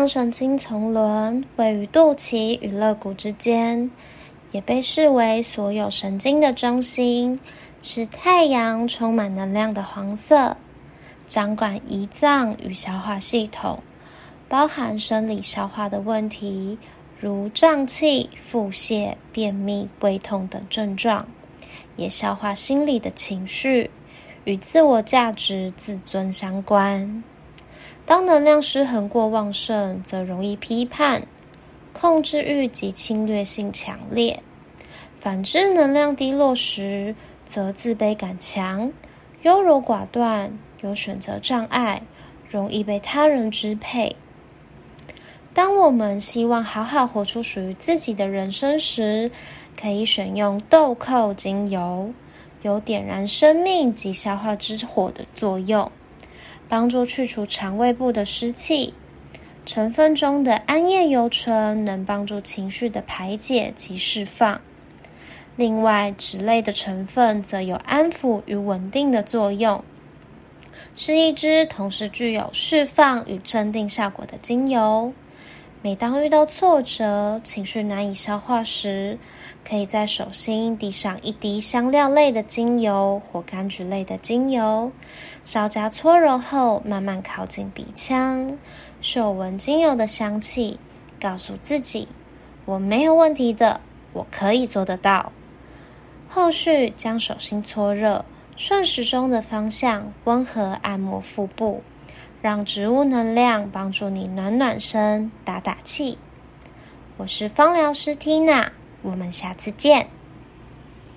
阳神经丛轮位于肚脐与肋骨之间，也被视为所有神经的中心，是太阳充满能量的黄色，掌管胰脏与消化系统，包含生理消化的问题，如胀气、腹泻、便秘、胃痛等症状，也消化心理的情绪，与自我价值、自尊相关。当能量失衡过旺盛，则容易批判、控制欲及侵略性强烈；反之，能量低落时，则自卑感强、优柔寡断、有选择障碍，容易被他人支配。当我们希望好好活出属于自己的人生时，可以选用豆蔻精油，有点燃生命及消化之火的作用。帮助去除肠胃部的湿气，成分中的氨叶油醇能帮助情绪的排解及释放。另外，脂类的成分则有安抚与稳定的作用，是一支同时具有释放与镇定效果的精油。每当遇到挫折、情绪难以消化时，可以在手心滴上一滴香料类的精油或柑橘类的精油，稍加搓揉后，慢慢靠近鼻腔，嗅闻精油的香气，告诉自己：“我没有问题的，我可以做得到。”后续将手心搓热，顺时钟的方向温和按摩腹部。让植物能量帮助你暖暖身、打打气。我是芳疗师缇娜，我们下次见。